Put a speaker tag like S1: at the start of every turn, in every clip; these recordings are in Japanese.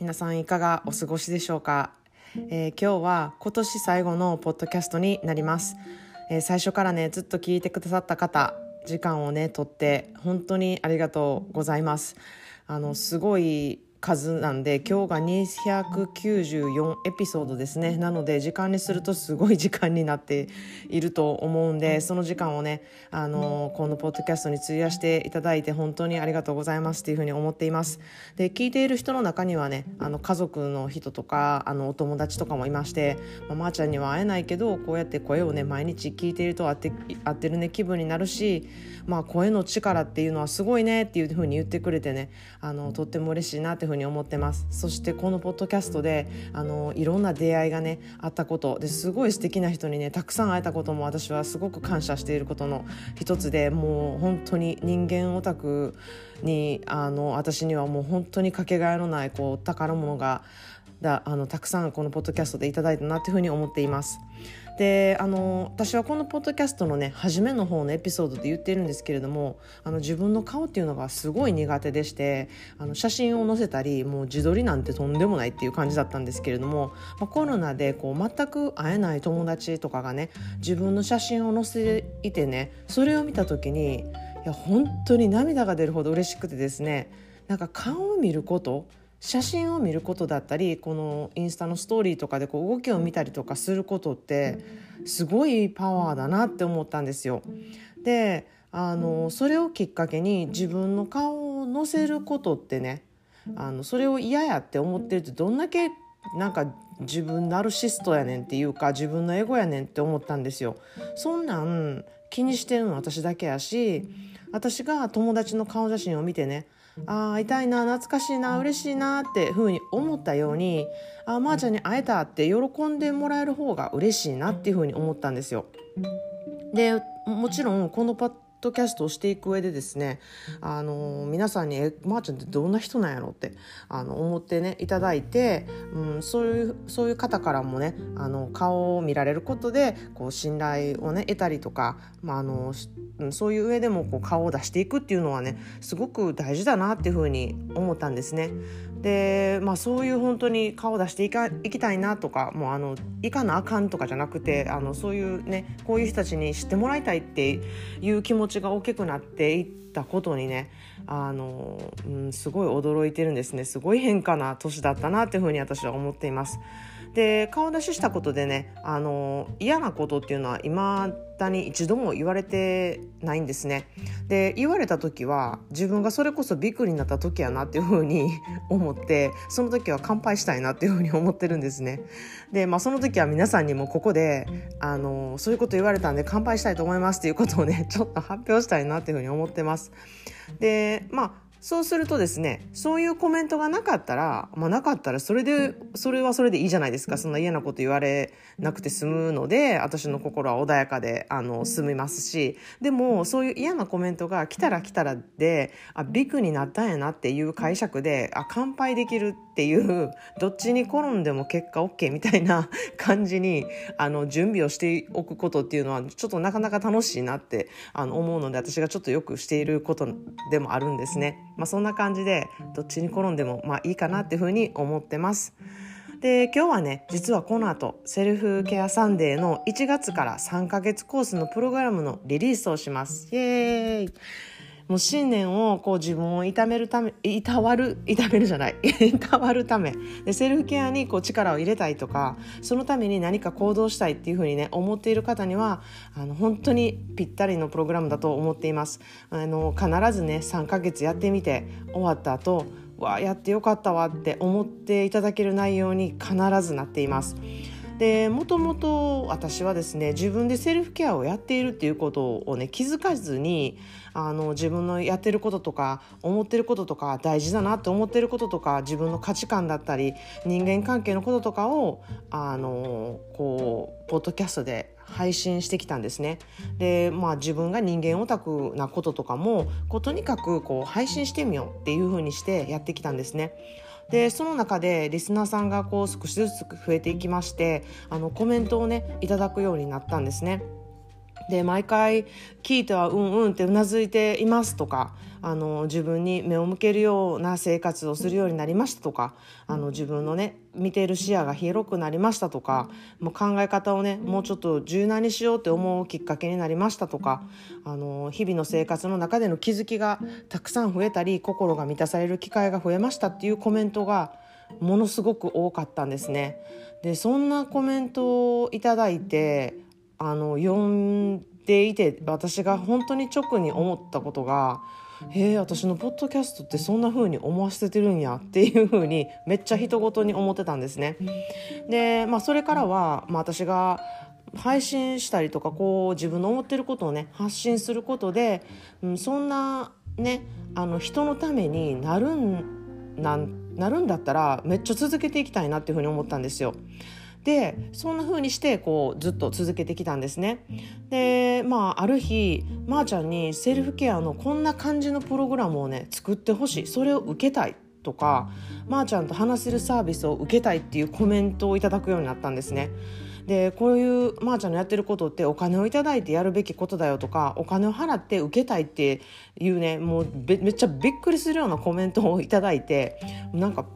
S1: 皆さんいかがお過ごしでしょうか、えー、今日は今年最後のポッドキャストになります、えー、最初からねずっと聞いてくださった方時間をねとって本当にありがとうございます。あのすごい数なんで今日が294エピソードですね。なので時間にするとすごい時間になっていると思うんでその時間をねあのこのポッドキャストに費やしていただいて本当にありがとうございますっていうふうに思っています。で聞いている人の中にはねあの家族の人とかあのお友達とかもいましてまあ、まー、ちゃんには会えないけどこうやって声をね毎日聞いていると合って合ってるね気分になるしまあ声の力っていうのはすごいねっていうふうに言ってくれてねあのとっても嬉しいなってふうに思ってますそしてこのポッドキャストであのいろんな出会いがねあったことですごい素敵な人にねたくさん会えたことも私はすごく感謝していることの一つでもう本当に人間オタクにあの私にはもう本当にかけがえのないこう宝物がだあのたくさんこのポッドキャストでいただいたなというふうに思っています。であの私はこのポッドキャストのね初めの方のエピソードで言ってるんですけれどもあの自分の顔っていうのがすごい苦手でしてあの写真を載せたりもう自撮りなんてとんでもないっていう感じだったんですけれども、まあ、コロナでこう全く会えない友達とかがね自分の写真を載せていてねそれを見た時にいや本当に涙が出るほど嬉しくてですねなんか顔を見ること写真を見ることだったりこのインスタのストーリーとかでこう動きを見たりとかすることってすごいパワーだなって思ったんですよ。であのそれをきっかけに自分の顔を載せることってねあのそれを嫌やって思ってるってどんだけなんか自分ナルシストやねんっていうか自分のエゴやねんって思ったんですよ。そんなん気にしてるの私だけやし私が友達の顔写真を見てねあ会いたいな懐かしいな嬉しいなってふうに思ったようにあまー、ちゃんに会えたって喜んでもらえる方が嬉しいなっていうふうに思ったんですよ。でもちろんこのパドキャストをしていく上でですね、あの皆さんに「えまー、あ、ちゃんってどんな人なんやろ?」ってあの思ってねいただいて、うん、そういうそういう方からもねあの顔を見られることでこう信頼をね得たりとか、まあ、あのそういう上でもこう顔を出していくっていうのはねすごく大事だなっていうふうに思ったんですね。で、まあ、そういう本当に顔を出していかいきたいなとかもうあのいかなあかんとかじゃなくてあのそういうねこういう人たちに知ってもらいたいっていう気持ちが大きくなっていったことにねあの、うん、すごい驚いてるんですねすごい変化な年だったなっていうふうに私は思っています。で顔出ししたことでねあの嫌なことっていうのはいまだに一度も言われてないんですね。で言われた時は自分がそれこそビッグになった時やなっていうふうに 思ってその時は乾杯したいなっていうふうに思ってるんですね。でまあその時は皆さんにもここであのそういうこと言われたんで乾杯したいと思いますっていうことをねちょっと発表したいなっていうふうに思ってます。でまあそうするとですね、そういうコメントがなかったら、まあなかったらそれで、それはそれでいいじゃないですか。そんな嫌なこと言われなくて済むので、私の心は穏やかで、あの、済みますし、でも、そういう嫌なコメントが来たら来たらで、あ、ビクになったんやなっていう解釈で、あ、乾杯できるっていう、どっちに転んでも結果 OK みたいな 感じに、あの、準備をしておくことっていうのは、ちょっとなかなか楽しいなって、あの、思うので、私がちょっとよくしていることでもあるんですね。まあ、そんな感じでどっちに転んでもまあいいかなっていうふうに思ってます。で今日はね実はこの後セルフケアサンデーの1月から3ヶ月コースのプログラムのリリースをします。イエーイもう新年をこう自分を痛めるためいたわる痛めるじゃない。いたわるため。でセルフケアにこう力を入れたいとかそのために何か行動したいっていうふうにね思っている方にはあの本当にぴったりのプログラムだと思っています。あの必ずね3ヶ月やってみて終わった後わやってよかったわって思っていただける内容に必ずなっています。でもともと私はですね自分でセルフケアをやっているっていうことをね気づかずにあの自分のやってることとか思ってることとか大事だなって思ってることとか自分の価値観だったり人間関係のこととかをあのこうポッドキャストで配信してきたんですね。でまあ自分が人間オタクなこととかもこうとにかくこう配信してみようっていう風にしてやってきたんですね。でその中でリスナーさんがこう少しずつ増えていきましてあのコメントをねいただくようになったんですね。で毎回聞いてはうんうんってうなずいていますとかあの自分に目を向けるような生活をするようになりましたとかあの自分のね見ている視野が広くなりましたとかもう考え方をねもうちょっと柔軟にしようって思うきっかけになりましたとかあの日々の生活の中での気づきがたくさん増えたり心が満たされる機会が増えましたっていうコメントがものすごく多かったんですね。でそんなコメントをいただいてあの読んでいて私が本当に直に思ったことがへえ私のポッドキャストってそんな風に思わせてるんやっていう風にめっちゃ人事に思ってたんですね。で、まあ、それからは、まあ、私が配信したりとかこう自分の思ってることをね発信することで、うん、そんなねあの人のためになるんなんなるんだったらめっちゃ続けていきたいなっていうふうに思ったんですよ。でそんな風にしてこうずっと続けてきたんですね。でまあある日まー、あ、ちゃんにセルフケアのこんな感じのプログラムをね作ってほしいそれを受けたいとかまー、あ、ちゃんと話せるサービスを受けたいっていうコメントをいただくようになったんですね。でこういうまー、あ、ちゃんのやってることってお金を頂いてやるべきことだよとかお金を払って受けたいっていうねもうめっちゃびっくりするようなコメントを頂いてなんか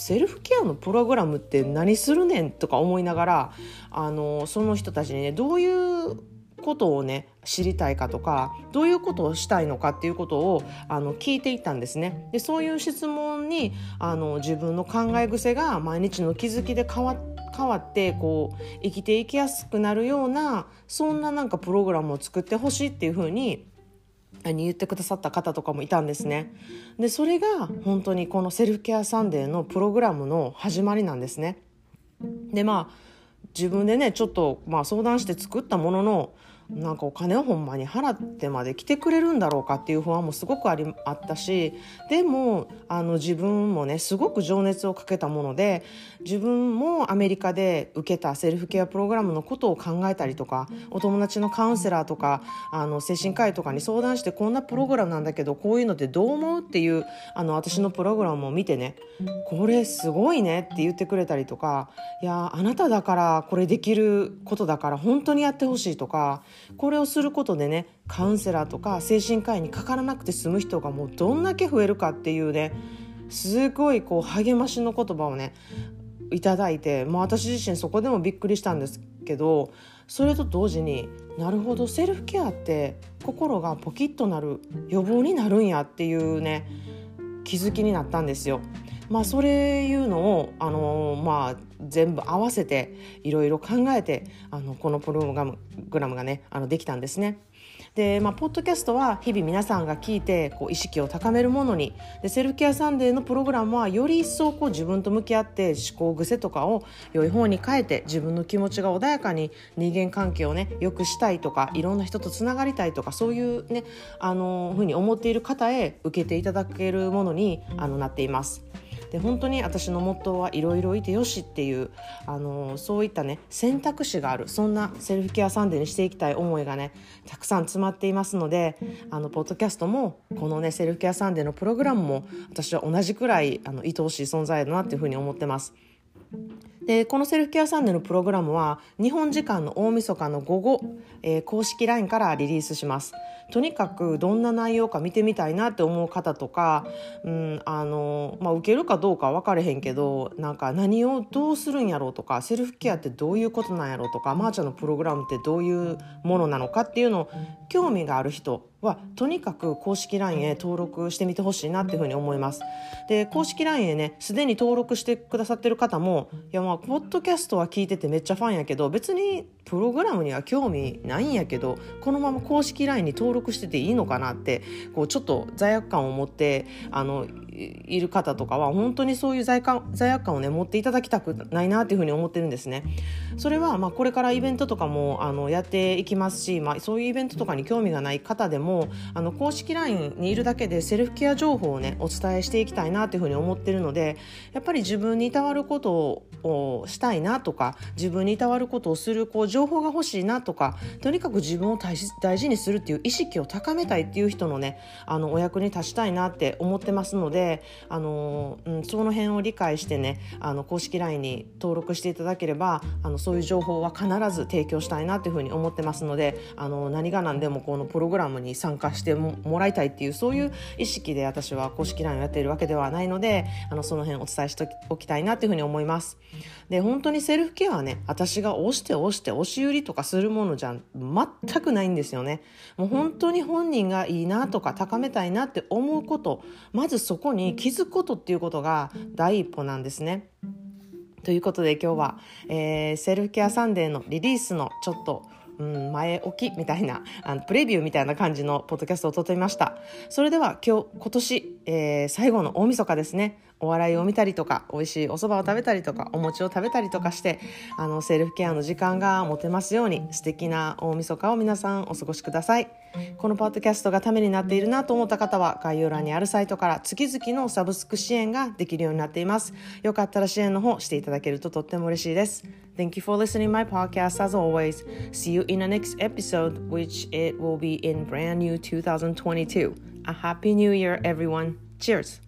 S1: セルフケアのプログラムって何するねんとか思いながらあのその人たちにねどういうことをね知りたいかとかどういうことをしたいのかっていうことをあの聞いていったんですね。でそういう質問にあの自分の考え癖が毎日の気づきで変わ変わってこう生きていきやすくなるようなそんななんかプログラムを作ってほしいっていうふうにに言ってくださった方とかもいたんですね。でそれが本当にこのセルフケアサンデーのプログラムの始まりなんですね。でまあ自分でねちょっとまあ相談して作ったもののなんかお金をほんまに払ってまで来てくれるんだろうかっていう不安もすごくありあったしでもあの自分もねすごく情熱をかけたもので自分もアメリカで受けたセルフケアプログラムのことを考えたりとかお友達のカウンセラーとかあの精神科医とかに相談してこんなプログラムなんだけどこういうのってどう思うっていうあの私のプログラムを見てねこれすごいねって言ってくれたりとかいやあなただからこれできることだから本当にやってほしいとかこれをすることでねカウンセラーとか精神科医にかからなくて済む人がもうどんだけ増えるかっていうねすごいこう励ましの言葉をねいただいて、まあ、私自身そこでもびっくりしたんですけどそれと同時になるほどセルフケアって心がポキッとなる予防になるんやっていうね気づきになったんですよ。まあ、それいうのを、あのー、まあ、全部合わせていろいろ考えてあのこのプログラムがねあのできたんですね。で、まあ、ポッドキャストは日々皆さんが聞いてこう意識を高めるものにでセルフケアサンデーのプログラムはより一層こう自分と向き合って思考癖とかを良い方に変えて自分の気持ちが穏やかに人間関係をね良くしたいとかいろんな人とつながりたいとかそういうねあのふうに思っている方へ受けていただけるものにあのなっています。で本当に私のモットーはいろいろいてよしっていうあのそういったね選択肢があるそんなセルフケアサンデーにしていきたい思いがねたくさん詰まっていますのであのポッドキャストもこのねセルフケアサンデーのプログラムも私は同じくらいあの愛おしい存在だなっていうふうに思ってます。でこのセルフケアサンデーのプログラムは日本時間の大晦日の午後、えー、公式 LINE からリリースします。とにかくどんな内容か見てみたいなって思う方とか、うんあのまあ、受けるかどうか分かれへんけどなんか何をどうするんやろうとかセルフケアってどういうことなんやろうとかまー、あ、ちゃんのプログラムってどういうものなのかっていうのを興味がある人はとにかく公式 LINE へ登録してみてほしいなっていうふうに思います。で公式 LINE へねすでに登録してくださってる方もいやまあポッドキャストは聞いててめっちゃファンやけど別にプログラムには興味ないんやけどこのまま公式 LINE に登録してていいのかなってこうちょっと罪悪感を持ってあのいる方とかは本当にそういう罪罪悪感をね持っていただきたくないなっていうふうに思ってるんですね。それはまあこれからイベントとかもあのやっていきますし、まあ、そういうイベントとかに興味がない方でもあの公式 LINE にいるだけでセルフケア情報をねお伝えしていきたいなっていうふうに思ってるのでやっぱり自分にいたわることをしたいなとか自分にいたわることをするこう情報が欲しいなとかとにかく自分を大事にするっていう意識を高めたいっていう人のねあのお役に立ちたいなって思ってますのであの、うん、その辺を理解してねあの公式 LINE に登録していただければあのそういう情報は必ず提供したいなっていうふうに思ってますのであの何が何でもこのプログラムに参加してもらいたいっていうそういう意識で私は公式 LINE をやっているわけではないのであのその辺お伝えしておきたいなっていうふうに思います。で本当にセルフケアはね私が押して押して押し売りとかするものじゃ全くないんですよね。もう本当に本人がいいなとか高めたいなって思うことまずそこに気づくことっていうことが第一歩なんですね。ということで今日は、えー、セルフケアサンデーのリリースのちょっとうん、前置きみたいなあのプレビューみたいな感じのポッドキャストを撮ってみましたそれでは今日今年、えー、最後の大晦日ですねお笑いを見たりとか美味しいお蕎麦を食べたりとかお餅を食べたりとかしてあのセルフケアの時間が持てますように素敵な大晦日を皆さんお過ごしください。このポッドキャストがためになっているなと思った方は概要欄にあるサイトから月々のサブスク支援ができるようになっています。よかったら支援の方していただけるととっても嬉しいです。Thank you for listening my podcast as always. See you in the next episode which it will be in brand new 2022 a happy new year everyone. Cheers